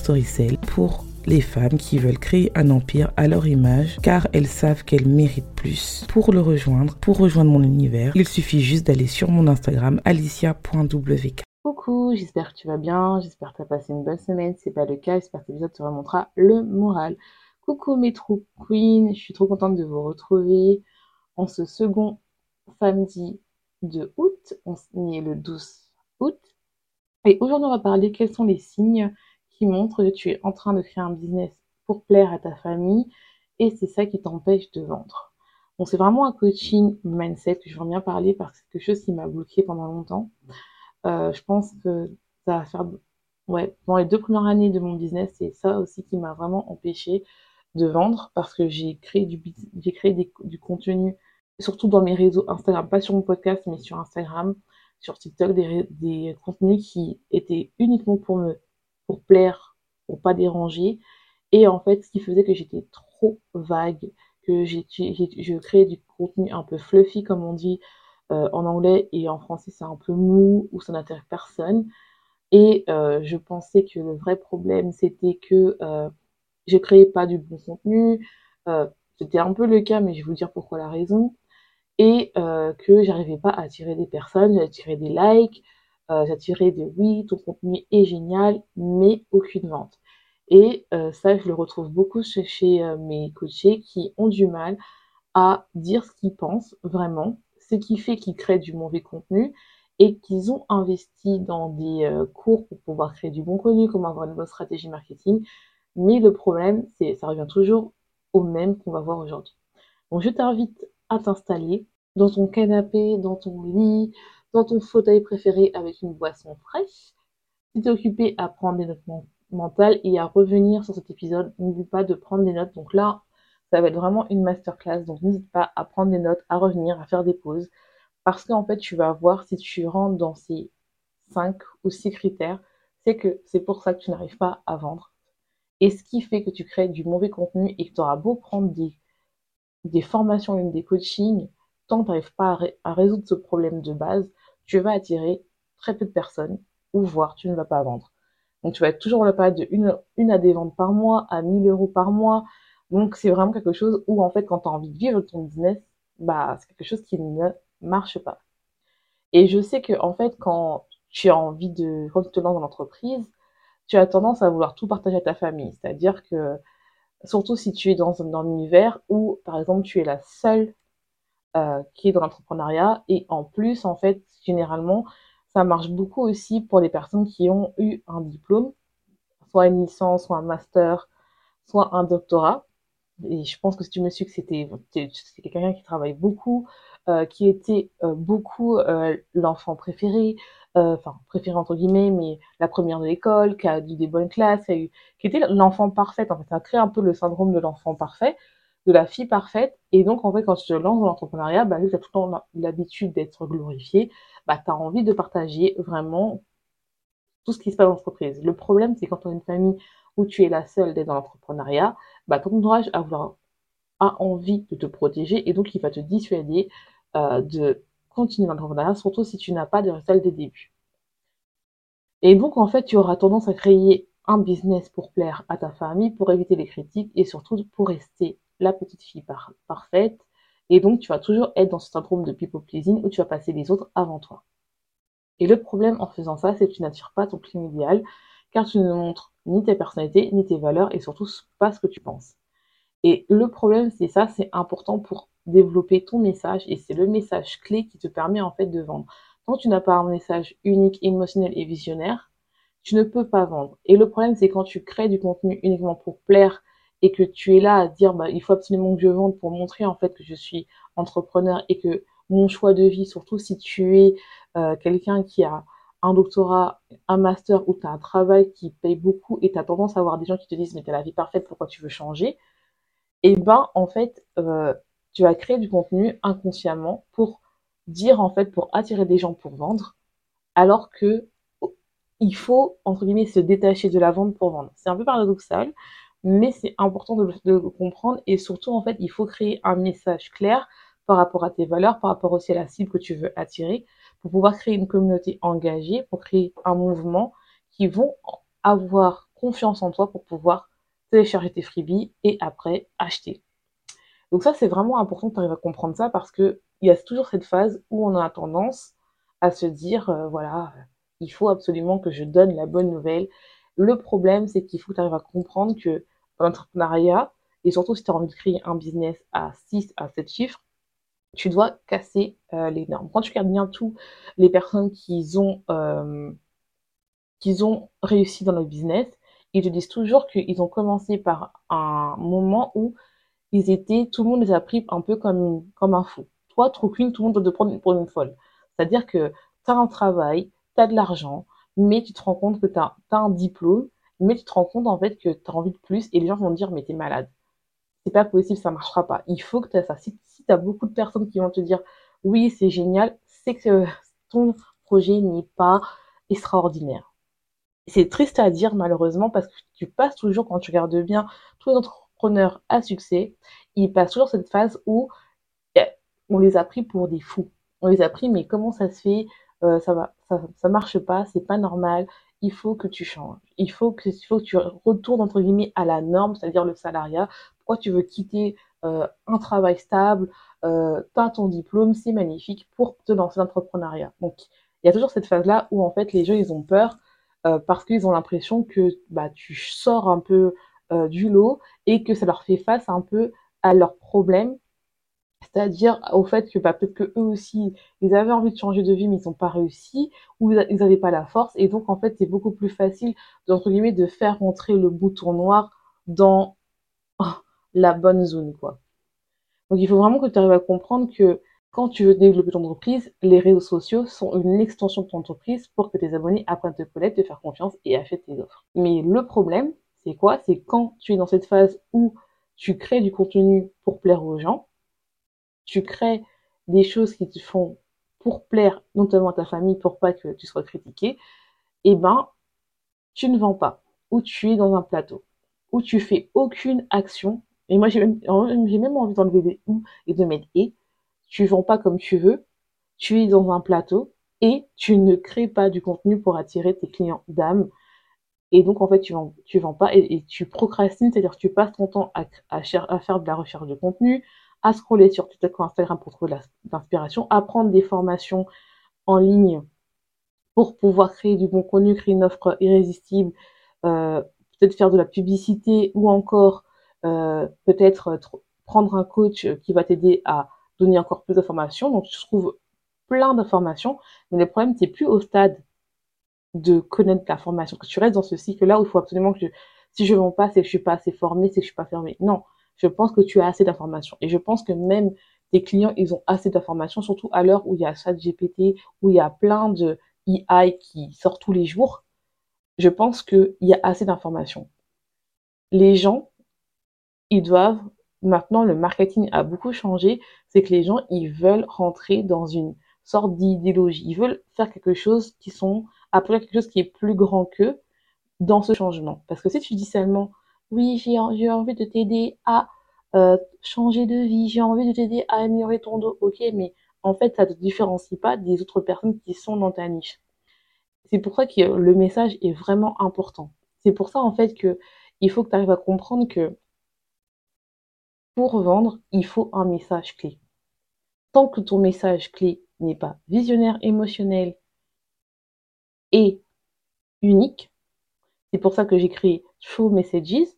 Storycell pour les femmes qui veulent créer un empire à leur image car elles savent qu'elles méritent plus. Pour le rejoindre, pour rejoindre mon univers, il suffit juste d'aller sur mon Instagram alicia.wk. Coucou, j'espère que tu vas bien, j'espère que tu as passé une bonne semaine. Si c'est pas le cas, j'espère que cet épisode te remontera le moral. Coucou mes trous queens, je suis trop contente de vous retrouver en ce second samedi de août. On est le 12 août. Et aujourd'hui, on va parler quels sont les signes qui montrent que tu es en train de créer un business pour plaire à ta famille et c'est ça qui t'empêche de vendre. Bon, c'est vraiment un coaching mindset que je veux bien parler parce que c'est quelque chose qui m'a bloqué pendant longtemps. Euh, je pense que ça va faire, ouais, dans les deux premières années de mon business, c'est ça aussi qui m'a vraiment empêché de vendre parce que j'ai créé du, j'ai créé du contenu, surtout dans mes réseaux Instagram, pas sur mon podcast, mais sur Instagram, sur TikTok, des, des contenus qui étaient uniquement pour me pour plaire, pour pas déranger. Et en fait, ce qui faisait que j'étais trop vague, que je créais du contenu un peu fluffy, comme on dit euh, en anglais, et en français, c'est un peu mou, ou ça n'intéresse personne. Et euh, je pensais que le vrai problème, c'était que euh, je créais pas du bon contenu. Euh, c'était un peu le cas, mais je vais vous dire pourquoi la raison. Et que j'arrivais pas à attirer des personnes, j'attirais des likes, euh, j'attirais de oui, ton contenu est génial, mais aucune vente. Et euh, ça, je le retrouve beaucoup chez, euh, mes coachés qui ont du mal à dire ce qu'ils pensent vraiment, ce qui fait qu'ils créent du mauvais contenu et qu'ils ont investi dans des cours pour pouvoir créer du bon contenu, comment avoir une bonne stratégie marketing. Mais le problème, c'est ça revient toujours au même qu'on va voir aujourd'hui. Donc je t'invite à t'installer dans ton canapé, dans ton lit, dans ton fauteuil préféré avec une boisson fraîche. Si tu es occupé à prendre des notes mentales et à revenir sur cet épisode, n'oublie pas de prendre des notes. Donc là, ça va être vraiment une masterclass. Donc n'hésite pas à prendre des notes, à revenir, à faire des pauses. Parce qu'en fait, tu vas voir si tu rentres dans ces 5 ou 6 critères, c'est que c'est pour ça que tu n'arrives pas à vendre. Et ce qui fait que tu crées du mauvais contenu et que tu auras beau prendre des, des formations et des coachings, tant que tu n'arrives pas à, résoudre ce problème de base, tu vas attirer très peu de personnes ou voire tu ne vas pas vendre. Donc tu vas toujours le pas de une, à des ventes par mois, à 1000 euros par mois. Donc c'est vraiment quelque chose où en fait quand tu as envie de vivre ton business, bah c'est quelque chose qui ne marche pas. Et je sais que en fait quand tu as envie de quand tu te lances dans l'entreprise, tu as tendance à vouloir tout partager à ta famille. C'est-à-dire que surtout si tu es dans un univers où par exemple tu es la seule euh, qui est dans l'entrepreneuriat. Et en plus, en fait, généralement, ça marche beaucoup aussi pour les personnes qui ont eu un diplôme, soit une licence, soit un master, soit un doctorat. Et je pense que si tu me suis que c'était quelqu'un qui travaille beaucoup, euh, qui était euh, beaucoup l'enfant préféré, enfin préféré entre guillemets, mais la première de l'école, qui a eu des bonnes classes, qui, a eu, qui était l'enfant parfait. En fait, ça a créé un peu le syndrome de l'enfant parfait de la fille parfaite. Et donc, en fait, quand tu te lances dans l'entrepreneuriat, bah, vu que tu as tout le temps l'habitude d'être glorifié, bah, tu as envie de partager vraiment tout ce qui se passe dans l'entreprise. Le problème, c'est quand tu as une famille où tu es la seule d'être dans l'entrepreneuriat, bah, ton entourage a, a envie de te protéger et donc il va te dissuader euh, de continuer dans l'entrepreneuriat, surtout si tu n'as pas de résultats dès le début. Et donc, en fait, tu auras tendance à créer un business pour plaire à ta famille, pour éviter les critiques et surtout pour rester la petite fille parfaite. Et donc, tu vas toujours être dans ce syndrome de people pleasing où tu vas passer les autres avant toi. Et le problème en faisant ça, c'est que tu n'attires pas ton client idéal, car tu ne montres ni tes personnalités, ni tes valeurs, et surtout pas ce que tu penses. Et le problème, c'est ça, c'est important pour développer ton message, et c'est le message clé qui te permet en fait de vendre. Que tu n'as pas un message unique, émotionnel et visionnaire, tu ne peux pas vendre. Et le problème, c'est quand tu crées du contenu uniquement pour plaire et que tu es là à dire, bah, il faut absolument que je vende pour montrer en fait que je suis entrepreneur et que mon choix de vie, surtout si tu es euh, quelqu'un qui a un doctorat, un master ou tu as un travail qui paye beaucoup et tu as tendance à avoir des gens qui te disent mais tu as la vie parfaite, pourquoi tu veux changer? Et eh ben en fait, euh, tu vas créer du contenu inconsciemment pour dire en fait, pour attirer des gens pour vendre, alors que il faut, entre guillemets, se détacher de la vente pour vendre. C'est un peu paradoxal, mais c'est important de, le comprendre et surtout, en fait, il faut créer un message clair par rapport à tes valeurs, par rapport aussi à la cible que tu veux attirer, pour pouvoir créer une communauté engagée, pour créer un mouvement qui vont avoir confiance en toi pour pouvoir télécharger tes freebies et après acheter. Donc ça, c'est vraiment important que tu arrives à comprendre ça parce que il y a toujours cette phase où on a tendance à se dire, euh, voilà, il faut absolument que je donne la bonne nouvelle. Le problème, c'est qu'il faut que tu arrives à comprendre que l'entrepreneuriat, et surtout si tu as envie de créer un business à 6 à 7 chiffres, tu dois casser euh, les normes. Quand tu regardes bien tout, les personnes qui ont, euh, ont réussi dans le business, ils te disent toujours qu'ils ont commencé par un moment où ils étaient, tout le monde les a pris un peu comme, comme un fou. Toi, trop tout le monde doit te prendre pour une folle. C'est-à-dire que tu as un travail, tu as de l'argent, mais tu te rends compte que tu as, un diplôme, mais tu te rends compte en fait que tu as envie de plus et les gens vont te dire mais t'es malade c'est pas possible, ça marchera pas. Il faut que tu ça. Si, si tu as beaucoup de personnes qui vont te dire oui, c'est génial, c'est que ton projet n'est pas extraordinaire. C'est triste à dire malheureusement parce que tu passes toujours, quand tu regardes bien, tous les entrepreneurs à succès, ils passent toujours cette phase où eh, on les a pris pour des fous. On les a pris, mais comment ça se fait euh, Ça va, ça, marche pas, c'est pas normal. Il faut que tu changes. Il faut que, tu retournes entre guillemets à la norme, c'est-à-dire le salariat, tu veux quitter euh, un travail stable, euh, as ton diplôme, c'est magnifique pour te lancer l'entrepreneuriat. Donc, il y a toujours cette phase-là où en fait les gens ils ont peur euh, parce qu'ils ont l'impression que bah, tu sors un peu euh, du lot et que ça leur fait face un peu à leurs problèmes, c'est-à-dire au fait que bah, peut-être que eux aussi ils avaient envie de changer de vie mais ils n'ont pas réussi ou ils n'avaient pas la force et donc en fait c'est beaucoup plus facile d'entre guillemets de faire rentrer le bouton noir dans la bonne zone, quoi. Donc il faut vraiment que tu arrives à comprendre que quand tu veux développer ton entreprise, les réseaux sociaux sont une extension de ton entreprise pour que tes abonnés apprennent à te connaître, te faire confiance et achètent tes offres. Mais le problème, c'est quoi? C'est quand tu es dans cette phase où tu crées du contenu pour plaire aux gens, tu crées des choses qui te font pour plaire notamment à ta famille, pour pas que tu sois critiqué, eh ben, tu ne vends pas, ou tu es dans un plateau, où tu fais aucune action et moi, j'ai même, même envie d'enlever des ou et de mettre et. Tu vends pas comme tu veux. Tu es dans un plateau et tu ne crées pas du contenu pour attirer tes clients d'âme. Et donc, en fait, tu vends, tu vends pas et, tu procrastines, c'est-à-dire tu passes ton temps à, à, faire de la recherche de contenu, à scroller sur TikTok ou Instagram pour trouver l'inspiration, à prendre des formations en ligne pour pouvoir créer du bon contenu, créer une offre irrésistible, euh, peut-être faire de la publicité ou encore euh, peut-être euh, prendre un coach qui va t'aider à donner encore plus d'informations. Donc, tu trouves plein d'informations, mais le problème, c'est plus au stade de connaître l'information, que tu restes dans ce cycle-là où il faut absolument que si je ne vends pas, c'est que je suis pas assez formé, c'est que je suis pas fermé. Non, je pense que tu as assez d'informations. Et je pense que même tes clients, ils ont assez d'informations, surtout à l'heure où il y a GPT où il y a plein de AI qui sortent tous les jours. Je pense qu'il y a assez d'informations. Les gens, ils doivent maintenant le marketing a beaucoup changé, c'est que les gens ils veulent rentrer dans une sorte d'idéologie, ils veulent faire quelque chose qui sont quelque chose qui est plus grand qu'eux dans ce changement. Parce que si tu dis seulement oui j'ai envie de t'aider à euh, changer de vie, j'ai envie de t'aider à améliorer ton dos, ok, mais en fait ça te différencie pas des autres personnes qui sont dans ta niche. C'est pour ça que le message est vraiment important. C'est pour ça en fait que il faut que tu arrives à comprendre que pour vendre, il faut un message clé. Tant que ton message clé n'est pas visionnaire, émotionnel et unique, c'est pour ça que créé Show Messages.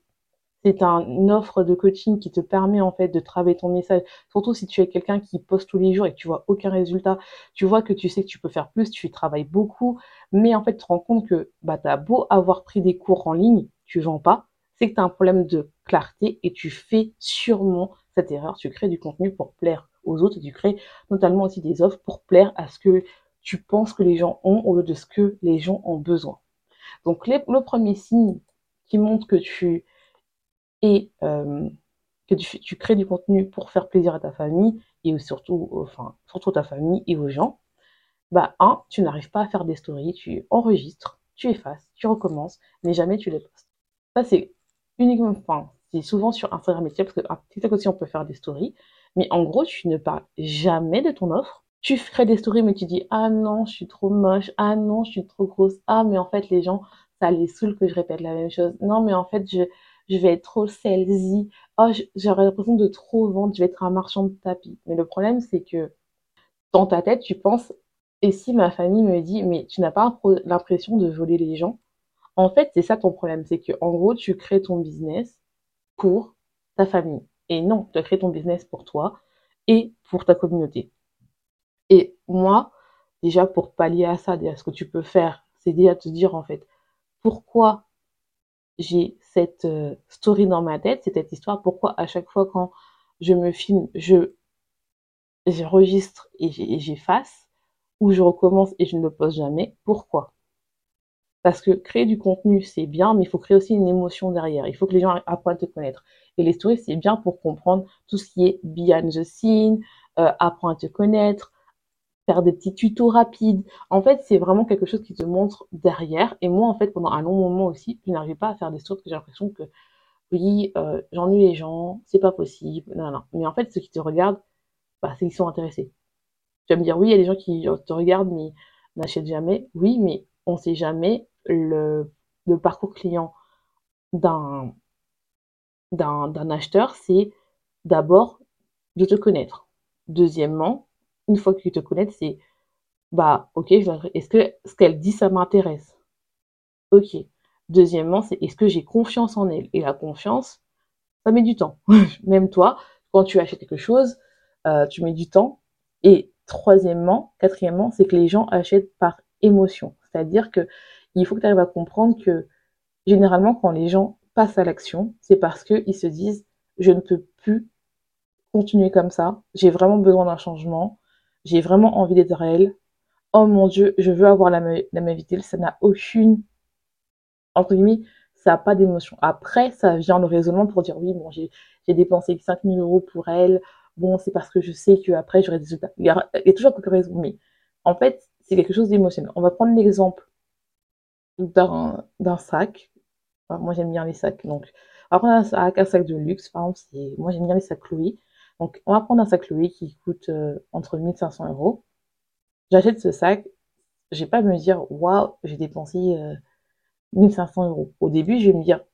C'est une offre de coaching qui te permet en fait de travailler ton message. Surtout si tu es quelqu'un qui poste tous les jours et que tu vois aucun résultat, tu vois que tu sais que tu peux faire plus, tu travailles beaucoup, mais en fait tu te rends compte que bah, as beau avoir pris des cours en ligne, tu vends pas, c'est que tu as un problème de clarté et tu fais sûrement cette erreur. Tu crées du contenu pour plaire aux autres tu crées notamment aussi des offres pour plaire à ce que tu penses que les gens ont au lieu de ce que les gens ont besoin. Donc le premier signe qui montre que tu et euh, que tu, crées du contenu pour faire plaisir à ta famille et surtout, enfin, surtout ta famille et aux gens, bah, un, tu n'arrives pas à faire des stories, tu enregistres, tu effaces, tu recommences, mais jamais tu les postes. Ça, c'est uniquement, enfin, c'est souvent sur Instagram et parce que TikTok aussi, on peut faire des stories, mais en gros, tu ne parles jamais de ton offre. Tu ferais des stories, mais tu dis, ah non, je suis trop moche, ah non, je suis trop grosse, ah, mais en fait, les gens, ça les saoule que je répète la même chose. Non, mais en fait, je, je vais être trop salesy, oh, j'aurais l'impression de trop vendre, je vais être un marchand de tapis. Mais le problème, c'est que dans ta tête, tu penses, et si ma famille me dit, mais tu n'as pas l'impression de voler les gens? En fait, c'est ça ton problème, c'est que en gros, tu crées ton business pour ta famille. Et non, tu as créé ton business pour toi et pour ta communauté. Et moi, déjà, pour pallier à ça, déjà, ce que tu peux faire, c'est déjà te dire, en fait, pourquoi j'ai cette euh, story dans ma tête, c'est cette histoire, pourquoi à chaque fois quand je me filme, je j'enregistre et j'efface, ou je recommence et je ne le poste jamais. Pourquoi? Parce que créer du contenu, c'est bien, mais il faut créer aussi une émotion derrière. Il faut que les gens apprennent à te connaître. Et les stories, c'est bien pour comprendre tout ce qui est behind the scene, euh, apprendre à te connaître, faire des petits tutos rapides. En fait, c'est vraiment quelque chose qui te montre derrière. Et moi, en fait, pendant un long moment aussi, je n'arrivais pas à faire des parce que j'ai l'impression que oui, euh, j'ennuie les gens, c'est pas possible. Non, non. Mais en fait, ceux qui te regardent, bah, c'est qu'ils sont intéressés. Tu vas me dire, oui, il y a des gens qui te regardent, mais n'achètent jamais. Oui, mais on sait jamais le, le parcours client d'un acheteur, c'est d'abord de te connaître. Deuxièmement, une fois qu'ils te connaissent, c'est bah ok, est-ce que ce qu'elle dit ça m'intéresse? Ok. Deuxièmement, c'est est-ce que j'ai confiance en elle? Et la confiance, ça met du temps. Même toi, quand tu achètes quelque chose, euh, tu mets du temps. Et troisièmement, quatrièmement, c'est que les gens achètent par émotion. C'est-à-dire que il faut que tu arrives à comprendre que généralement, quand les gens passent à l'action, c'est parce qu'ils se disent je ne peux plus continuer comme ça, j'ai vraiment besoin d'un changement, j'ai vraiment envie d'être réelle. Oh mon Dieu, je veux avoir la, la même vie Ça n'a aucune, entre guillemets, ça n'a pas d'émotion. Après, ça vient le raisonnement pour dire oui, bon, j'ai dépensé 5000 euros pour elle. Bon, c'est parce que je sais qu'après, j'aurai des résultats. Il y, a, toujours quelques raisons, mais en fait, c'est quelque chose d'émotionnel. On va prendre l'exemple d'un sac. moi, j'aime bien les sacs. Donc, on va prendre un sac, un sac de luxe. Par exemple, moi, j'aime bien les sacs Chloé. Donc, on va prendre un sac Louis qui coûte euh, entre 1500 euros. J'achète ce sac, je vais pas me dire, waouh, j'ai dépensé 1500 euh, euros. Au début, je vais me dire,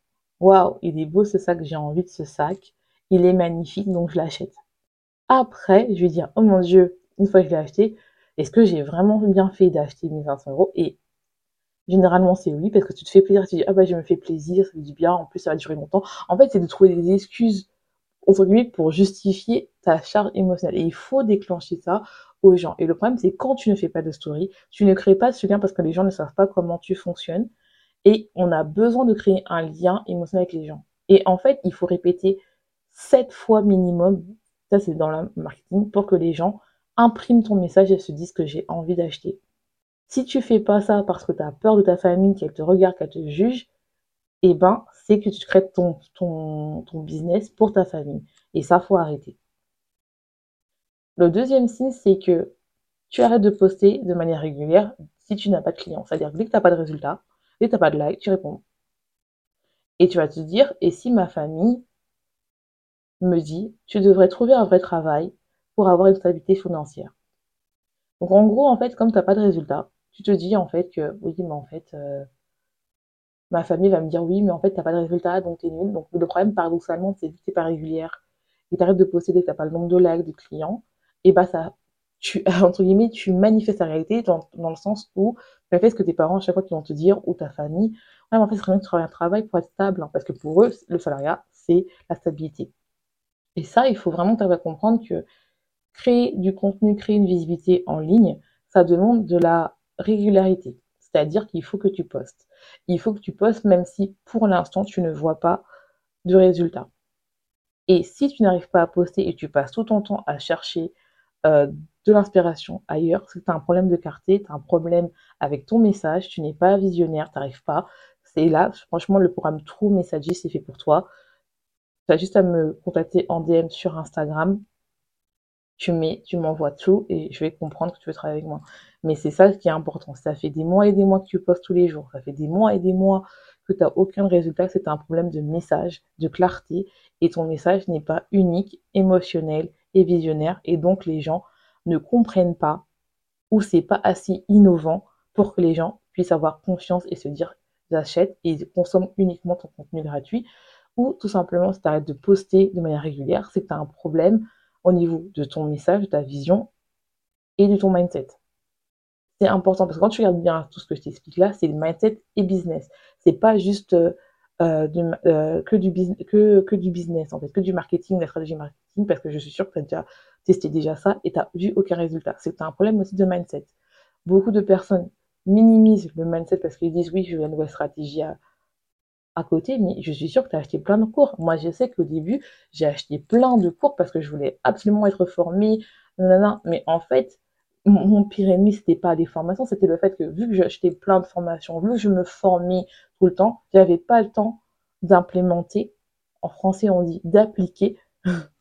waouh, il est beau ce sac, j'ai envie de ce sac, il est magnifique, donc je l'achète. Après, je vais dire, oh mon dieu, une fois que je l'ai acheté, est-ce que j'ai vraiment bien fait d'acheter 1500 euros? Et généralement, c'est oui, parce que tu te fais plaisir, tu dis, ah bah, je me fais plaisir, ça fait du bien, en plus, ça va durer longtemps. En fait, c'est de trouver des excuses guillemets, pour justifier ta charge émotionnelle. Et il faut déclencher ça aux gens. Et le problème, c'est quand tu ne fais pas de story, tu ne crées pas ce lien parce que les gens ne savent pas comment tu fonctionnes. Et on a besoin de créer un lien émotionnel avec les gens. Et en fait, il faut répéter sept fois minimum, ça c'est dans le marketing, pour que les gens impriment ton message et se disent que j'ai envie d'acheter. Si tu fais pas ça parce que tu as peur de ta famille, qu'elle te regarde, qu'elle te juge, eh ben, c'est que tu crées ton, ton, ton business pour ta famille. Et ça, faut arrêter. Le deuxième signe, c'est que tu arrêtes de poster de manière régulière si tu n'as pas de clients. C'est-à-dire dès que tu n'as pas de résultat, dès que tu n'as pas de like, tu réponds. Et tu vas te dire, et si ma famille me dit, tu devrais trouver un vrai travail pour avoir une stabilité financière. Donc en gros, en fait, comme tu n'as pas de résultat, tu te dis en fait que oui, mais en fait, euh, ma famille va me dire oui, mais en fait, t'as pas de résultat, donc t'es nul. Donc, le problème, paradoxalement, c'est que t'es pas régulière et t'arrêtes de posséder, que t'as pas le nombre de likes, de clients, et bah, ça, tu, entre guillemets, tu manifestes la réalité dans, le sens où tu fais ce que tes parents, à chaque fois, qui vont te dire, ou ta famille, Ouais, mais en fait, c'est très bien que tu un travail pour être stable, hein, parce que pour eux, le salariat, c'est la stabilité. Et ça, il faut vraiment t'arriver à comprendre que créer du contenu, créer une visibilité en ligne, ça demande de la régularité. C'est-à-dire qu'il faut que tu postes. Il faut que tu postes même si pour l'instant tu ne vois pas de résultat. Et si tu n'arrives pas à poster et tu passes tout ton temps à chercher euh, de l'inspiration ailleurs, c'est que tu as un problème de clarté, tu as un problème avec ton message, tu n'es pas visionnaire, tu n'arrives pas. C'est là, franchement, le programme True Messager, c'est fait pour toi. Tu as juste à me contacter en DM sur Instagram. Tu mets, tu m'envoies tout et je vais comprendre que tu veux travailler avec moi. Mais c'est ça qui est important. Ça fait des mois et des mois que tu postes tous les jours. Ça fait des mois et des mois que tu n'as aucun résultat. C'est un problème de message, de clarté. Et ton message n'est pas unique, émotionnel et visionnaire. Et donc, les gens ne comprennent pas ou c'est pas assez innovant pour que les gens puissent avoir confiance et se dire j'achète et ils consomment uniquement ton contenu gratuit. Ou tout simplement, si tu arrêtes de poster de manière régulière, c'est que tu as un problème au niveau de ton message, de ta vision et de ton mindset c'est important parce que quand tu regardes bien tout ce que je t'explique là, c'est mindset et business. C'est pas juste euh, euh, euh, que, du que, du business en fait, que du marketing, la stratégie marketing, parce que je suis sûre que tu as déjà testé déjà ça et tu n'as vu aucun résultat. C'est un problème aussi de mindset. Beaucoup de personnes minimisent le mindset parce qu'ils disent oui, veux une nouvelle stratégie à, à côté, mais je suis sûre que tu as acheté plein de cours. Moi, je sais qu'au début, j'ai acheté plein de cours parce que je voulais absolument être formée, mais en fait, mon pire ennemi, c'était pas des formations, c'était le fait que vu que j'achetais plein de formations, vu que je me formais tout le temps, j'avais pas le temps d'implémenter. En français, on dit d'appliquer.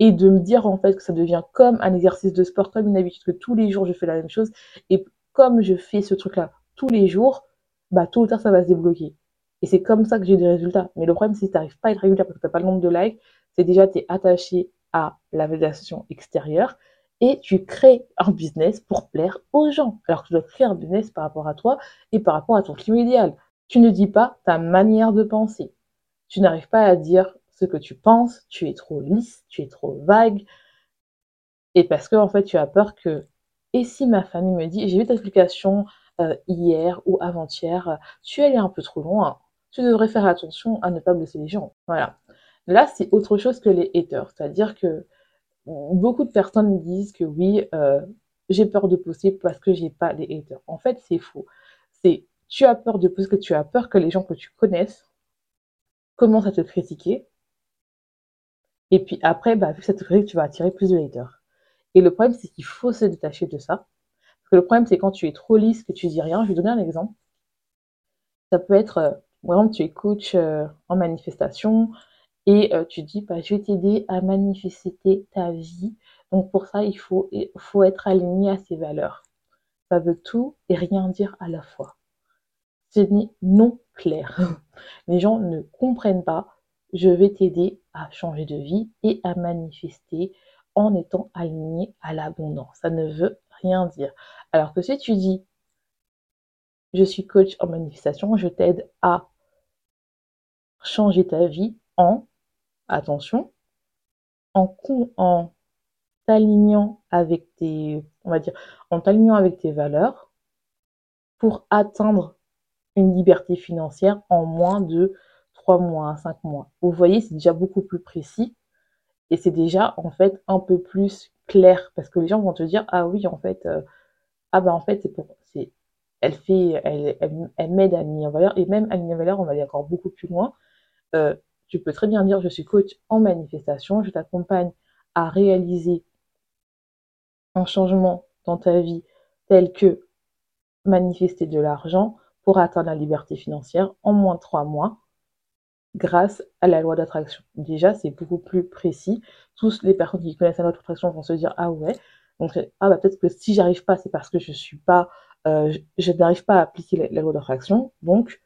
et de me dire en fait que ça devient comme un exercice de sport, comme une habitude que tous les jours je fais la même chose. Et comme je fais ce truc-là tous les jours, bah tôt ou tard ça va se débloquer. Et c'est comme ça que j'ai des résultats. Mais le problème, que tu n'arrives pas à être régulier parce que tu n'as pas le nombre de likes, c'est déjà tu es attaché à la validation extérieure et tu crées un business pour plaire aux gens. Alors que tu dois créer un business par rapport à toi et par rapport à ton client idéal. Tu ne dis pas ta manière de penser. Tu n'arrives pas à dire ce que tu penses, tu es trop lisse, tu es trop vague. Et parce que en fait, tu as peur que et si ma famille me dit j'ai vu ta publication euh, hier ou avant-hier, tu es allé un peu trop loin. Tu devrais faire attention à ne pas blesser les gens. Voilà. Là, c'est autre chose que les haters, c'est-à-dire que beaucoup de personnes disent que oui, euh, j'ai peur de poster parce que j'ai pas les haters. En fait, c'est faux. C'est tu as peur de poster que tu as peur que les gens que tu connaisses commencent à te critiquer. Et puis après, bah, vu que ça te critique, tu vas attirer plus de haters. Et le problème, c'est qu'il faut se détacher de ça. Parce que le problème, c'est quand tu es trop lisse, que tu dis rien. Je vais donner un exemple. Ça peut être, exemple, tu es coach euh, en manifestation, et euh, tu dis bah, je vais t'aider à manifester ta vie. Donc pour ça, il faut, il faut être aligné à ses valeurs. Ça veut tout et rien dire à la fois. C'est non clair. Les gens ne comprennent pas. Je vais t'aider à changer de vie et à manifester en étant aligné à l'abondance. Ça ne veut rien dire. Alors que si tu dis je suis coach en manifestation, je t'aide à changer ta vie en attention, en, t'alignant avec tes, on va dire, en t'alignant avec tes valeurs pour atteindre une liberté financière en moins de 3 mois, 5 mois. Vous voyez, c'est déjà beaucoup plus précis et c'est déjà en fait un peu plus clair parce que les gens vont te dire ah oui en fait euh, ah ben en fait c'est pour c'est elle fait elle, elle, m'aide à aligner en valeur et même aligner en valeur on va aller encore beaucoup plus loin euh, tu peux très bien dire je suis coach en manifestation, je t'accompagne à réaliser un changement dans ta vie tel que manifester de l'argent pour atteindre la liberté financière en moins de trois mois grâce à la loi d'attraction. Déjà, c'est beaucoup plus précis. Tous les personnes qui connaissent la loi d'attraction vont se dire ah ouais, donc ah bah peut-être que si j'arrive pas, c'est parce que je suis pas, euh, je, n'arrive pas à appliquer la, la loi. Donc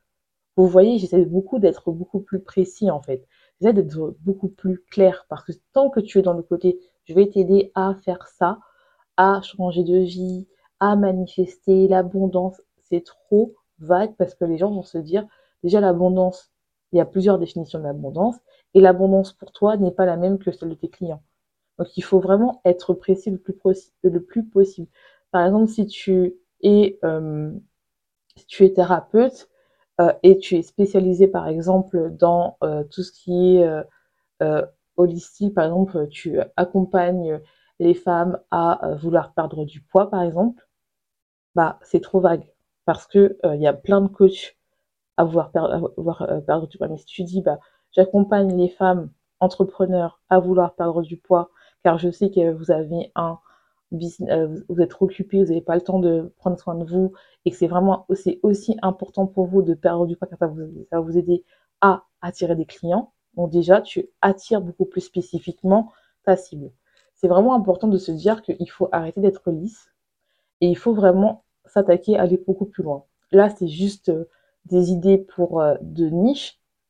vous voyez, j'essaie beaucoup d'être beaucoup plus précis en fait. J'essaie d'être beaucoup plus clair parce que tant que tu es dans le côté, je vais t'aider à faire ça, à changer de vie, à manifester l'abondance, c'est trop vague parce que les gens vont se dire, déjà l'abondance, il y a plusieurs définitions de l'abondance et l'abondance pour toi n'est pas la même que celle de tes clients. Donc il faut vraiment être précis le plus, le plus possible. Par exemple, si tu es, euh, si tu es thérapeute, euh, et tu es spécialisé par exemple dans euh, tout ce qui est holistique, par exemple, tu accompagnes les femmes à vouloir perdre du poids, par exemple, bah c'est trop vague parce que il y a plein de coachs à vouloir, perdre du poids. Mais si tu dis bah j'accompagne les femmes entrepreneurs à vouloir perdre du poids, car je sais que vous avez un vous êtes occupé, vous n'avez pas le temps de prendre soin de vous, et que c'est vraiment aussi, aussi important pour vous de perdre du poids, car ça, va vous aider à attirer des clients. Donc déjà, tu attires beaucoup plus spécifiquement ta cible. C'est vraiment important de se dire qu'il faut arrêter d'être lisse et il faut vraiment s'attaquer à aller beaucoup plus loin. Là, c'est juste euh, des idées pour euh, de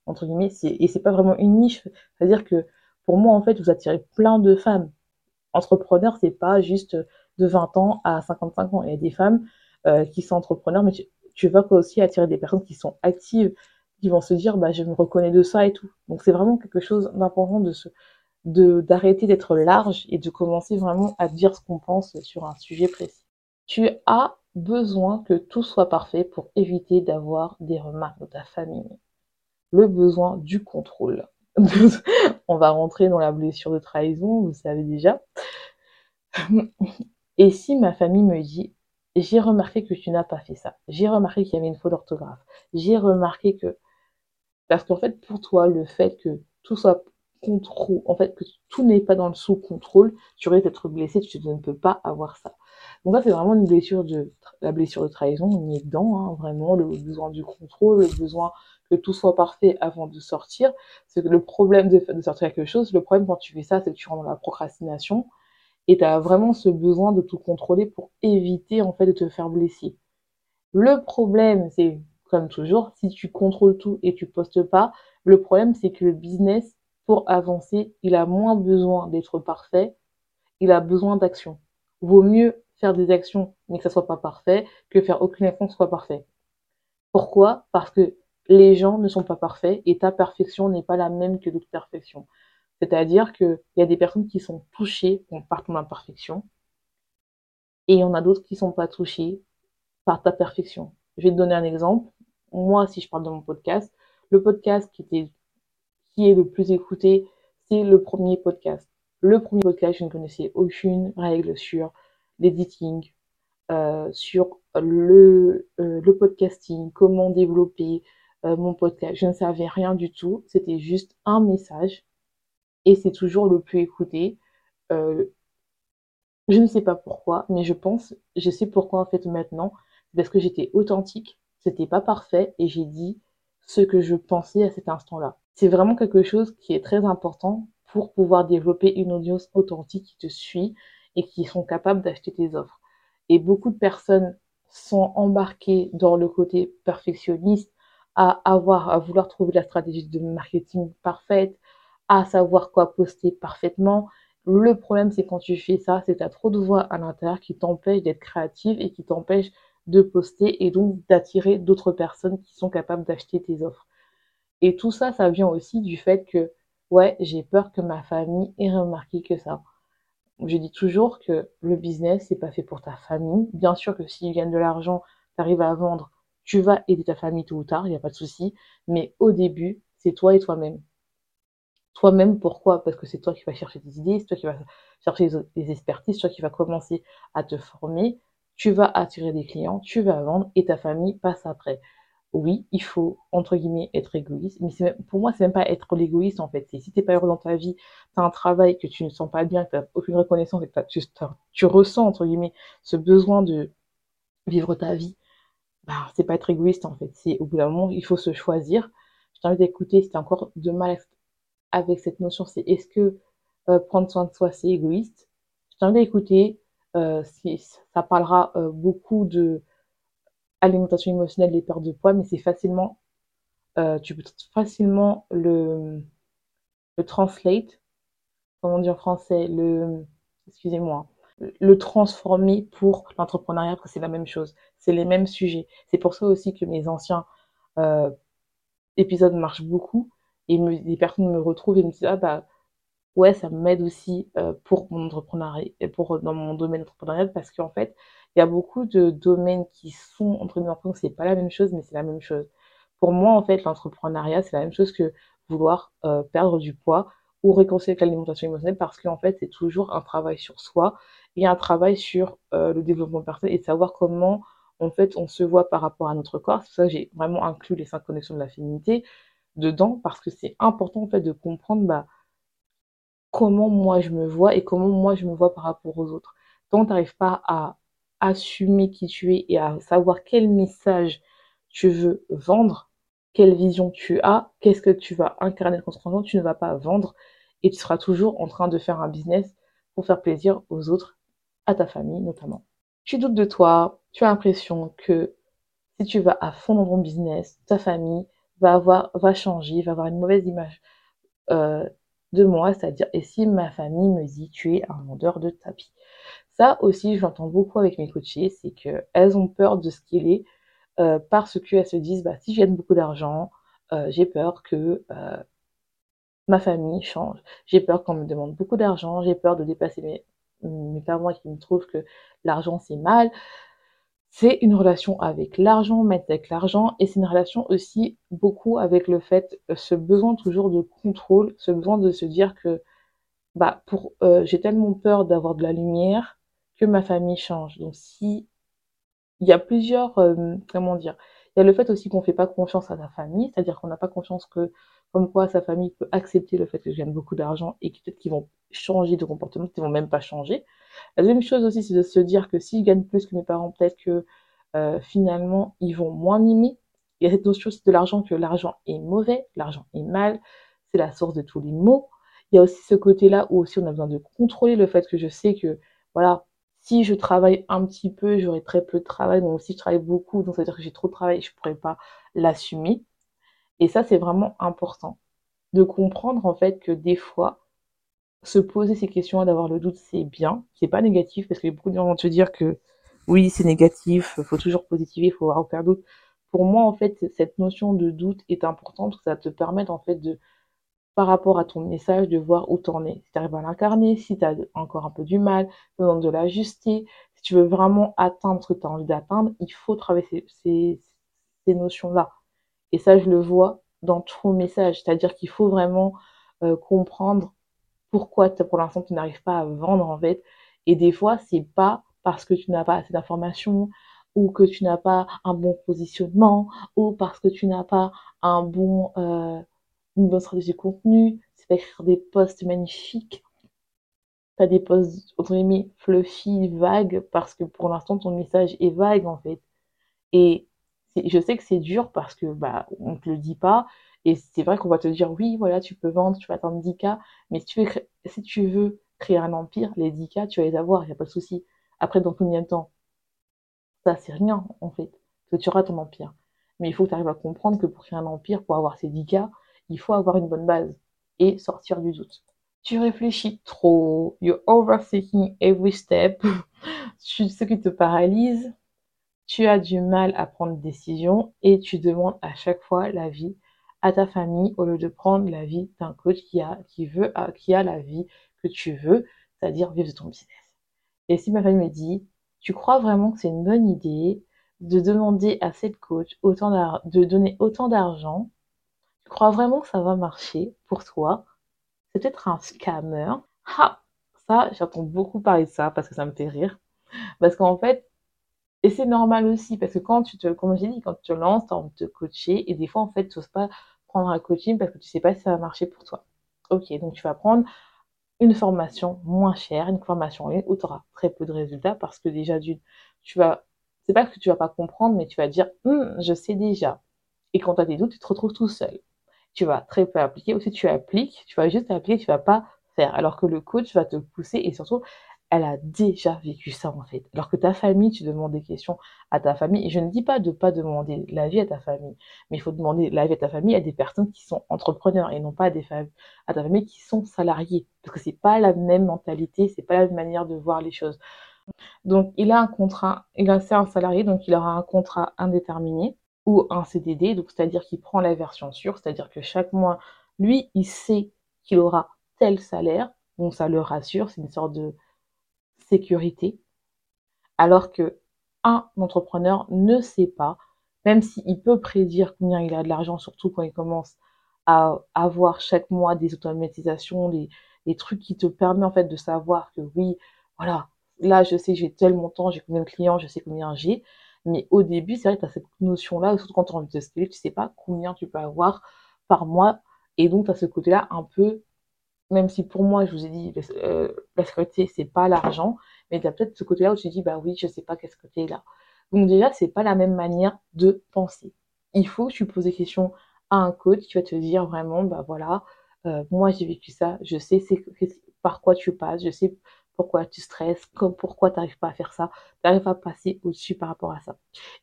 entre guillemets, et c'est pas vraiment une niche. C'est-à-dire que pour moi, en fait, vous attirez plein de femmes entrepreneur, c'est pas juste de 20 ans à 55 ans. Il y a des femmes euh, qui sont entrepreneurs, mais tu, vas aussi attirer des personnes qui sont actives, qui vont se dire, bah, je me reconnais de ça et tout. Donc c'est vraiment quelque chose d'important de de, d'arrêter d'être large et de commencer vraiment à dire ce qu'on pense sur un sujet précis. Tu as besoin que tout soit parfait pour éviter d'avoir des remarques de ta famille. Le besoin du contrôle. on va rentrer dans la blessure de trahison, vous savez déjà. Et si ma famille me dit, j'ai remarqué que tu n'as pas fait ça, j'ai remarqué qu'il y avait une faute d'orthographe, j'ai remarqué que... Parce qu'en fait, pour toi, le fait que tout soit contrôle, en fait, que tout n'est pas dans le sous-contrôle, tu risques d'être blessé, tu ne peux pas avoir ça. Donc là, c'est vraiment une blessure de, la blessure de trahison, on y est dedans, hein, vraiment, le besoin du contrôle, le besoin que tout soit parfait avant de sortir. C'est que le problème de, de, sortir quelque chose, le problème quand tu fais ça, c'est que tu rentres dans la procrastination et tu as vraiment ce besoin de tout contrôler pour éviter en fait de te faire blesser. Le problème, c'est comme toujours, si tu contrôles tout et tu postes pas, le problème c'est que le business, pour avancer, il a moins besoin d'être parfait, il a besoin d'action. Vaut mieux faire des actions mais que ça soit pas parfait que faire aucune action soit parfait. Pourquoi? Parce que les gens ne sont pas parfaits et ta perfection n'est pas la même que d'autres perfections. C'est-à-dire qu'il y a des personnes qui sont touchées par ton imperfection et il y en a d'autres qui ne sont pas touchées par ta perfection. Je vais te donner un exemple. Moi, si je parle de mon podcast, le podcast qui, était, qui est le plus écouté, c'est le premier podcast. Le premier podcast, je ne connaissais aucune règle sur l'editing, euh, sur le, euh, le podcasting, comment développer, euh, mon podcast. Je ne savais rien du tout. C'était juste un message. Et c'est toujours le plus écouté. Je ne sais pas pourquoi, mais je pense, je sais pourquoi en fait maintenant. Parce que j'étais authentique. C'était pas parfait. Et j'ai dit ce que je pensais à cet instant-là. C'est vraiment quelque chose qui est très important pour pouvoir développer une audience authentique qui te suit et qui sont capables d'acheter tes offres. Et beaucoup de personnes sont embarquées dans le côté perfectionniste à avoir, à vouloir trouver la stratégie de marketing parfaite, à savoir quoi poster parfaitement. Le problème, c'est quand tu fais ça, c'est que tu as trop de voix à l'intérieur qui t'empêchent d'être créative et qui t'empêchent de poster et donc d'attirer d'autres personnes qui sont capables d'acheter tes offres. Et tout ça, ça vient aussi du fait que, ouais, j'ai peur que ma famille ait remarqué que ça. Je dis toujours que le business, c'est pas fait pour ta famille. Bien sûr que s'ils gagnent de l'argent, tu arrives à vendre tu vas aider ta famille tôt ou tard, il n'y a pas de souci. Mais au début, c'est toi et toi-même. Toi-même, pourquoi? Parce que c'est toi qui vas chercher des idées, c'est toi qui vas chercher des expertises, c'est toi qui vas commencer à te former. Tu vas attirer des clients, tu vas vendre et ta famille passe après. Oui, il faut, entre guillemets, être égoïste. Mais pour moi, c'est même pas être l'égoïste, en fait. C'est si t'es pas heureux dans ta vie, tu as un travail que tu ne sens pas bien, que tu n'as aucune reconnaissance et que tu, tu ressens, entre guillemets, ce besoin de vivre ta vie bah, c'est pas être égoïste en fait. C'est au bout d'un moment, il faut se choisir. Je t'invite à écouter si tu encore de mal avec cette notion, c'est est-ce que euh, prendre soin de soi, c'est égoïste? Je t'invite à écouter. Euh, si, ça parlera euh, beaucoup de alimentation émotionnelle, des pertes de poids, mais c'est facilement, tu peux facilement le, translate, comment dire en français, le, excusez-moi, le transformer pour l'entrepreneuriat, parce que c'est la même chose. C'est les mêmes sujets. C'est pour ça aussi que mes anciens euh, épisodes marchent beaucoup et les personnes me retrouvent et me disent ah bah ouais ça m'aide aussi euh, pour mon entrepreneuriat et pour dans mon domaine entrepreneurial parce qu'en fait il y a beaucoup de domaines qui sont entre guillemets c'est pas la même chose mais c'est la même chose Pour moi, en fait, l'entrepreneuriat, c'est la même chose que vouloir euh, perdre du poids ou réconcilier avec l'alimentation émotionnelle parce qu'en fait, c'est toujours un travail sur soi et un travail sur euh, le développement personnel et de savoir comment, en fait, on se voit par rapport à notre corps. C'est ça que j'ai vraiment inclus les cinq connexions de la féminité dedans parce que c'est important, en fait, de comprendre bah, comment moi je me vois et comment moi je me vois par rapport aux autres. Tant tu n'arrives pas à assumer qui tu es et à savoir quel message tu veux vendre, quelle vision tu as, qu'est-ce que tu vas incarner constamment, tu ne vas pas vendre et tu seras toujours en train de faire un business pour faire plaisir aux autres, à ta famille notamment. Tu doutes de toi, tu as l'impression que si tu vas à fond dans ton business, ta famille va avoir, va changer, va avoir une mauvaise image euh, de moi, c'est-à-dire, et si ma famille me dit tu es un vendeur de tapis. Ça aussi, je l'entends beaucoup avec mes coachés, c'est qu'elles ont peur de ce qu'il est, euh, parce qu'elles se disent bah, si je gagne beaucoup d'argent, euh, j'ai peur que euh, ma famille change. J'ai peur qu'on me demande beaucoup d'argent, j'ai peur de dépasser mes, mes parents qui me trouvent que l'argent c'est mal. C'est une relation avec l'argent, mettre avec l'argent, et c'est une relation aussi beaucoup avec le fait, ce besoin toujours de contrôle, ce besoin de se dire que bah j'ai tellement peur d'avoir de la lumière que ma famille change. Donc si il y a plusieurs, euh, comment dire, il y a le fait aussi qu'on fait pas confiance à sa famille, c'est-à-dire qu'on n'a pas confiance que, comme quoi sa famille peut accepter le fait que je gagne beaucoup d'argent et peut-être qu'ils vont changer de comportement, qu'ils vont même pas changer. La deuxième chose aussi, c'est de se dire que s'ils gagnent plus que mes parents, peut-être que euh, finalement, ils vont moins m'aimer. Il y a cette notion aussi de l'argent que l'argent est mauvais, l'argent est mal, c'est la source de tous les maux. Il y a aussi ce côté-là où aussi on a besoin de contrôler le fait que je sais que, voilà, si je travaille un petit peu, j'aurai très peu de travail. Donc si je travaille beaucoup, donc ça veut dire que j'ai trop de travail, je ne pourrais pas l'assumer. Et ça, c'est vraiment important. De comprendre en fait que des fois, se poser ces questions d'avoir le doute, c'est bien. C'est pas négatif parce que beaucoup de gens vont te dire que oui, c'est négatif, il faut toujours positiver, il faut avoir aucun doute. Pour moi, en fait, cette notion de doute est importante ça te permet en fait de par rapport à ton message, de voir où t'en es. Si tu arrives à l'incarner, si tu as encore un peu du mal, besoin de l'ajuster, si tu veux vraiment atteindre ce que tu as envie d'atteindre, il faut travailler ces, ces, notions-là. Et ça, je le vois dans ton message. C'est-à-dire qu'il faut vraiment euh, comprendre pourquoi pour l'instant tu n'arrives pas à vendre en fait. Et des fois, c'est pas parce que tu n'as pas assez d'informations ou que tu n'as pas un bon positionnement ou parce que tu n'as pas un bon euh, une bonne stratégie de contenu, c'est pas écrire des posts magnifiques. T'as des posts, entre guillemets, fluffy, vagues, parce que pour l'instant, ton message est vague, en fait. Et je sais que c'est dur parce que, bah, on te le dit pas. Et c'est vrai qu'on va te dire, oui, voilà, tu peux vendre, tu vas attendre 10K. Mais si tu veux, si tu veux créer un empire, les 10K, tu vas les avoir, il n'y a pas de souci. Après, dans combien de temps? Ça, c'est rien, en fait. que tu auras ton empire. Mais il faut que tu arrives à comprendre que pour créer un empire, pour avoir ces 10K, il faut avoir une bonne base et sortir du doute. Tu réfléchis trop, you're overthinking every step, ce qui te paralyse, tu as du mal à prendre des décisions et tu demandes à chaque fois l'avis à ta famille au lieu de prendre l'avis d'un coach qui a, qui veut, qui a la vie que tu veux, c'est-à-dire vivre de ton business. Et si ma famille me dit, tu crois vraiment que c'est une bonne idée de demander à cette coach autant de donner autant d'argent crois vraiment que ça va marcher pour toi C'est peut-être un scammer. Ha Ça, j'entends beaucoup parler de ça parce que ça me fait rire. Parce qu'en fait, et c'est normal aussi, parce que quand tu te, comme j'ai dit, quand tu te lances, tu as envie de te coacher, et des fois, en fait, tu n'oses pas prendre un coaching parce que tu sais pas si ça va marcher pour toi. Ok, donc tu vas prendre une formation moins chère, une formation où tu auras très peu de résultats parce que déjà, d'une, tu vas, c'est pas que tu vas pas comprendre, mais tu vas dire, hum, je sais déjà. Et quand tu as des doutes, tu te retrouves tout seul tu vas très peu appliquer. Ou si tu appliques, tu vas juste appliquer, tu vas pas faire. Alors que le coach va te pousser et surtout, elle a déjà vécu ça en fait. Alors que ta famille, tu demandes des questions à ta famille. Et je ne dis pas de pas demander l'avis à ta famille, mais il faut demander l'avis à ta famille à des personnes qui sont entrepreneurs et non pas à des à ta famille qui sont salariés. Parce que c'est pas la même mentalité, c'est pas la même manière de voir les choses. Donc il a un contrat, il a un salarié, donc il aura un contrat indéterminé ou un CDD, donc c'est-à-dire qu'il prend la version sûre, c'est-à-dire que chaque mois, lui, il sait qu'il aura tel salaire, donc ça le rassure, c'est une sorte de sécurité, alors que un entrepreneur ne sait pas même s'il peut prédire combien il a de l'argent, surtout quand il commence à avoir chaque mois des automatisations, des, trucs qui te permettent en fait de savoir que oui, voilà, là je sais j'ai tel montant, j'ai combien de clients, je sais combien j'ai. Mais au début, c'est vrai tu as cette notion-là, surtout quand tu as envie de scaler, tu sais pas combien tu peux avoir par mois. Et donc, tu as ce côté-là un peu, même si pour moi, je vous ai dit, euh, la sécurité, c'est pas l'argent, mais tu as peut-être ce côté-là où tu te dis, bah oui, je sais pas qu'est-ce que tu là. Donc déjà, c'est pas la même manière de penser. Il faut que tu poses des questions à un coach qui va te dire vraiment, bah voilà, euh, moi j'ai vécu ça, je sais par quoi tu passes, je sais pourquoi tu stresses, pourquoi tu n'arrives pas à faire ça, tu arrives à passer au-dessus par rapport à ça.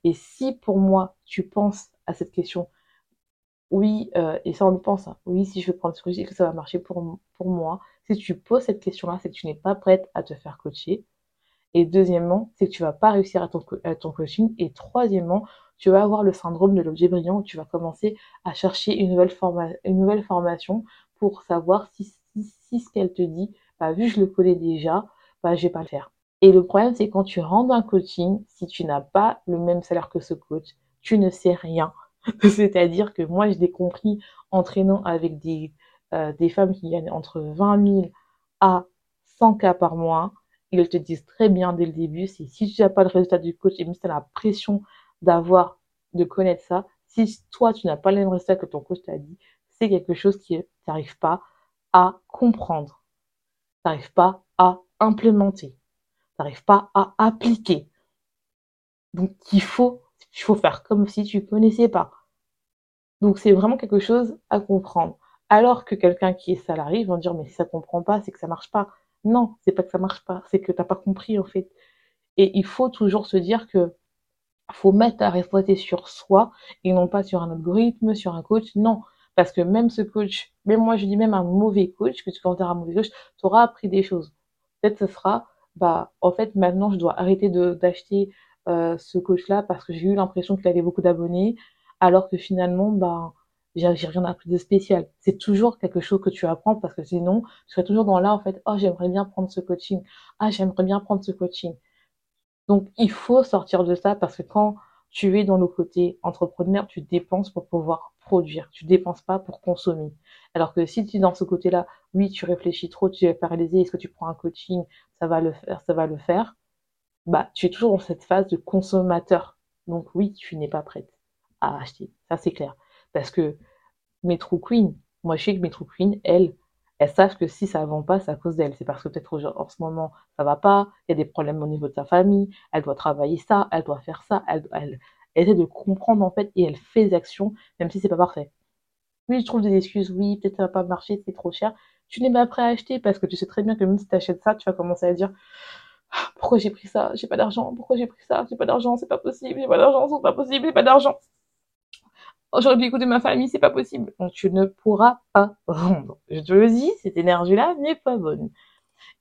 Et si pour moi, tu penses à cette question, oui, euh, et ça on le pense, hein, oui, si je veux prendre ce coaching, que ça va marcher pour, moi, si tu poses cette question-là, c'est que tu n'es pas prête à te faire coacher. Et deuxièmement, c'est que tu vas pas réussir à ton, coaching. Et troisièmement, tu vas avoir le syndrome de l'objet brillant tu vas commencer à chercher une nouvelle, formation pour savoir si, ce qu'elle te dit, vu que je le connais déjà, bah, je vais pas le faire. Et le problème, c'est quand tu rentres un coaching, si tu n'as pas le même salaire que ce coach, tu ne sais rien. C'est-à-dire que moi, je l'ai compris entraînant avec des, euh, femmes qui gagnent entre 20 000 à 100 k par mois. Ils te disent très bien dès le début, c'est si tu n'as pas le résultat du coach et même si tu as la pression d'avoir, de connaître ça, si toi, tu n'as pas le même résultat que ton coach t'a dit, c'est quelque chose qui n'arrive pas à comprendre. Tu n'arrives pas à implémenter. Tu n'arrives pas à appliquer. Donc, il faut, faire comme si tu connaissais pas. Donc, c'est vraiment quelque chose à comprendre. Alors que quelqu'un qui est salarié va dire, mais si ça comprend pas, c'est que ça marche pas. Non, c'est pas que ça marche pas, c'est que t'as pas compris, en fait. Et il faut toujours se dire que faut mettre ta responsabilité sur soi et non pas sur un algorithme, sur un coach. Non. Parce que même ce coach, même moi je dis même un mauvais coach, que tu considères un mauvais coach, tu auras appris des choses. Peut-être ce sera, bah, en fait, maintenant je dois arrêter d'acheter euh, ce coach-là parce que j'ai eu l'impression qu'il avait beaucoup d'abonnés, alors que finalement, bah, j'ai rien appris de spécial. C'est toujours quelque chose que tu apprends parce que sinon, tu serais toujours dans là, en fait, oh, j'aimerais bien prendre ce coaching. Ah, j'aimerais bien prendre ce coaching. Donc, il faut sortir de ça parce que quand tu es dans le côté entrepreneur, tu dépenses pour pouvoir produire. Tu dépenses pas pour consommer. Alors que si tu es dans ce côté-là, oui, tu réfléchis trop, tu es paralysé, est-ce que tu prends un coaching, ça va le faire, ça va le faire, bah, tu es toujours dans cette phase de consommateur. Donc oui, tu n'es pas prête à acheter. Ça, c'est clair. Parce que Metro Queen, moi, je sais que Metro Queen, elle, elles savent que si ça vend pas, c'est à cause d'elle. C'est parce que peut-être en ce moment, ça va pas, il y a des problèmes au niveau de sa famille, elle doit travailler ça, elle doit faire ça, elle, elle, essaie de comprendre en fait et elle fait des actions, même si c'est pas parfait. Oui, je trouve des excuses, oui, peut-être ça va pas marcher, c'est trop cher. Tu n'es pas prêt à acheter parce que tu sais très bien que même si tu achètes ça, tu vas commencer à dire ah, pourquoi j'ai pris ça, j'ai pas d'argent, pourquoi j'ai pris ça, j'ai pas d'argent, c'est pas possible, j'ai pas d'argent, c'est pas possible, j'ai pas d'argent. Dû écouter ma famille, c'est pas possible. Donc tu ne pourras pas vendre. Je te le dis, cette énergie-là n'est pas bonne.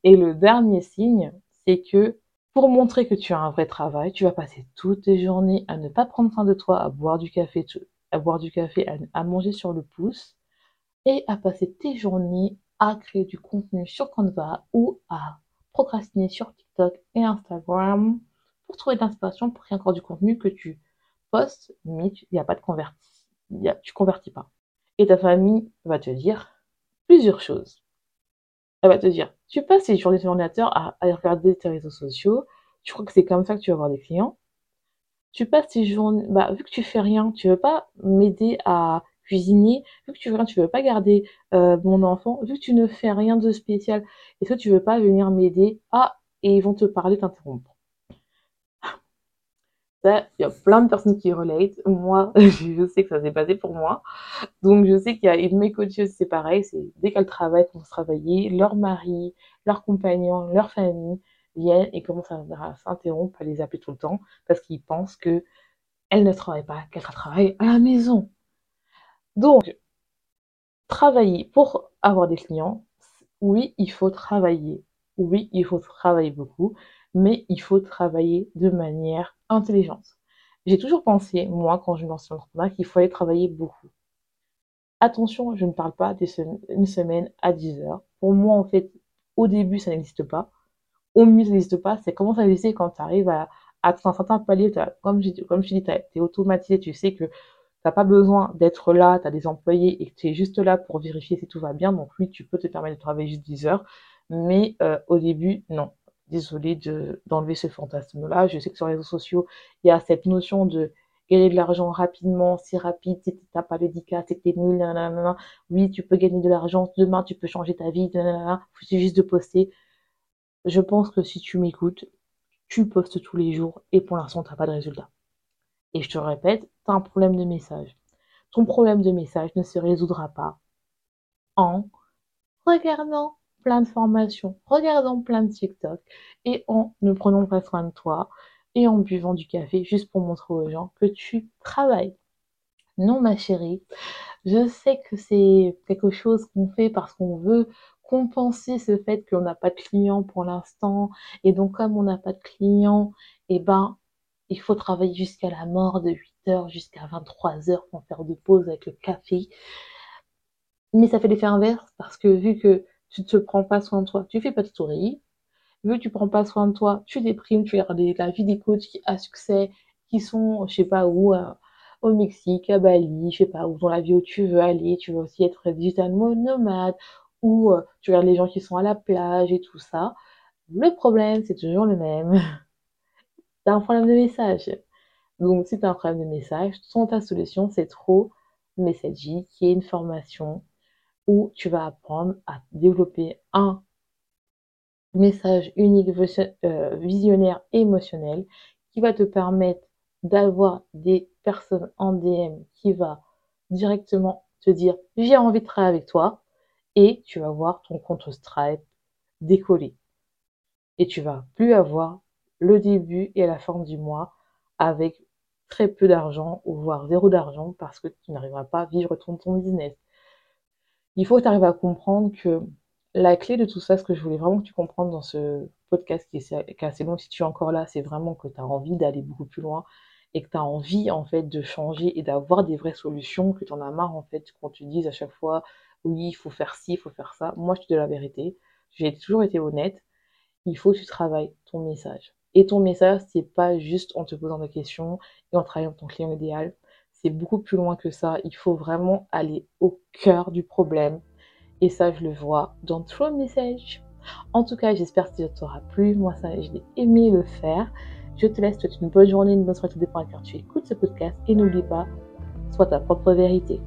Et le dernier signe, c'est que pour montrer que tu as un vrai travail, tu vas passer toutes tes journées à ne pas prendre soin de toi, à boire du café, à boire du café, à, manger sur le pouce, et à passer tes journées à créer du contenu sur Canva ou à procrastiner sur TikTok et Instagram pour trouver de l'inspiration pour créer encore du contenu que tu postes, mais il n'y a pas de converti y a, tu convertis pas. Et ta famille va te dire plusieurs choses. Elle va te dire, tu passes tes journées sur l'ordinateur à, à regarder tes réseaux sociaux, tu crois que c'est comme ça que tu vas avoir des clients. Tu passes tes journées, bah, vu que tu fais rien, tu veux pas m'aider à cuisiner, vu que tu veux rien, tu veux pas garder euh, mon enfant, vu que tu ne fais rien de spécial, est-ce que tu veux pas venir m'aider Ah, et ils vont te parler, t'interrompre il y a plein de personnes qui relate. Moi, je sais que ça s'est passé pour moi. Donc, je sais qu'il y a une mes coachs c'est pareil. C'est dès qu'elles travaillent, commencent à travailler, leur mari, leur compagnon, leur famille viennent et commencent à s'interrompre, à les appeler tout le temps parce qu'ils pensent que elles ne travaillent pas, qu'elles travaillent à la maison. Donc, travailler pour avoir des clients, oui, il faut travailler. Oui, il faut travailler beaucoup, mais il faut travailler de manière intelligente. J'ai toujours pensé, moi, quand je me lance dans l'entrepreneuriat, qu'il fallait travailler beaucoup. Attention, je ne parle pas d'une semaine à 10 heures. Pour moi, en fait, au début, ça n'existe pas. Au milieu, ça n'existe pas. C'est comment ça existe quand tu arrives à, un certain palier, comme je, comme je dis, tu es automatisé, tu sais que tu n'as pas besoin d'être là, tu as des employés et que tu es juste là pour vérifier si tout va bien. Donc oui, tu peux te permettre de travailler juste 10 heures. Mais euh, au début, non. Désolée d'enlever ce fantasme-là. Je sais que sur les réseaux sociaux, il y a cette notion de gagner de l'argent rapidement, si rapide, si tu n'as pas de DICA, si t'es nul, nanana. oui, tu peux gagner de l'argent, demain tu peux changer ta vie, nanana. faut juste de poster. Je pense que si tu m'écoutes, tu postes tous les jours et pour l'instant, tu n'as pas de résultat. Et je te répète, tu as un problème de message. Ton problème de message ne se résoudra pas en regardant plein de formations, regardant plein de TikTok et en ne prenant pas soin de toi et en buvant du café juste pour montrer aux gens que tu travailles. Non, ma chérie, je sais que c'est quelque chose qu'on fait parce qu'on veut compenser ce fait qu'on n'a pas de clients pour l'instant. Et donc, comme on n'a pas de clients, eh ben, il faut travailler jusqu'à la mort de 8 heures jusqu'à 23 heures pour faire de pause avec le café. Mais ça fait l'effet inverse parce que vu que tu te prends pas soin de toi, tu fais pas de story, vu que tu prends pas soin de toi, tu déprimes, tu regardes la vie des coachs qui a succès, qui sont, je sais pas où, euh, au Mexique, à Bali, je sais pas où, dans la vie où tu veux aller, tu veux aussi être digital nomade, ou euh, tu regardes les gens qui sont à la plage et tout ça. Le problème, c'est toujours le même. t'as un problème de message. Donc, si t'as un problème de message, ton ta solution, c'est trop Messagy, qui est une formation où tu vas apprendre à développer un message unique, euh, visionnaire, émotionnel, qui va te permettre d'avoir des personnes en DM qui va directement te dire j'ai envie de travailler avec toi et tu vas voir ton compte Stripe décoller. Et tu vas plus avoir le début et la fin du mois avec très peu d'argent ou voire zéro d'argent parce que tu n'arriveras pas à vivre ton business. Il faut que tu arrives à comprendre que la clé de tout ça, ce que je voulais vraiment que tu comprennes dans ce podcast qui est, assez long, si tu es encore là, c'est vraiment que tu as envie d'aller beaucoup plus loin et que tu as envie en fait de changer et d'avoir des vraies solutions, que tu en as marre en fait qu'on te dise à chaque fois oui, il faut faire ci, il faut faire ça. Moi, je te dis la vérité. J'ai toujours été honnête. Il faut que tu travailles ton message. Et ton message, c'est pas juste en te posant des questions et en travaillant ton client idéal. C'est beaucoup plus loin que ça. Il faut vraiment aller au cœur du problème et ça, je le vois dans ton message. En tout cas, j'espère que ça t'aura plu. Moi, ça, j'ai aimé le faire. Je te laisse, souhaite une bonne journée, une bonne soirée, tout dépend à tu écoutes ce podcast. Et n'oublie pas, sois ta propre vérité.